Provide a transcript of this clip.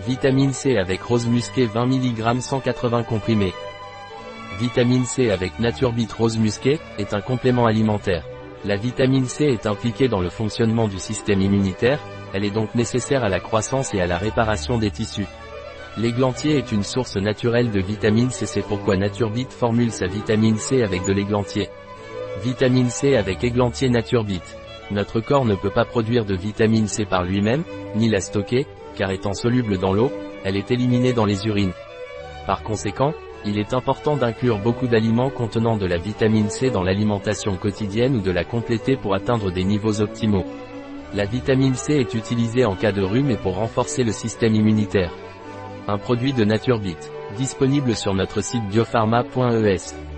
Vitamine C avec rose musquée 20 mg 180 comprimés. Vitamine C avec Naturbit rose musquée, est un complément alimentaire. La vitamine C est impliquée dans le fonctionnement du système immunitaire, elle est donc nécessaire à la croissance et à la réparation des tissus. L'églantier est une source naturelle de vitamine C, c'est pourquoi Naturbit formule sa vitamine C avec de l'églantier. Vitamine C avec églantier Naturbit. Notre corps ne peut pas produire de vitamine C par lui-même, ni la stocker, car étant soluble dans l'eau, elle est éliminée dans les urines. Par conséquent, il est important d'inclure beaucoup d'aliments contenant de la vitamine C dans l'alimentation quotidienne ou de la compléter pour atteindre des niveaux optimaux. La vitamine C est utilisée en cas de rhume et pour renforcer le système immunitaire. Un produit de Naturebit, disponible sur notre site biopharma.es.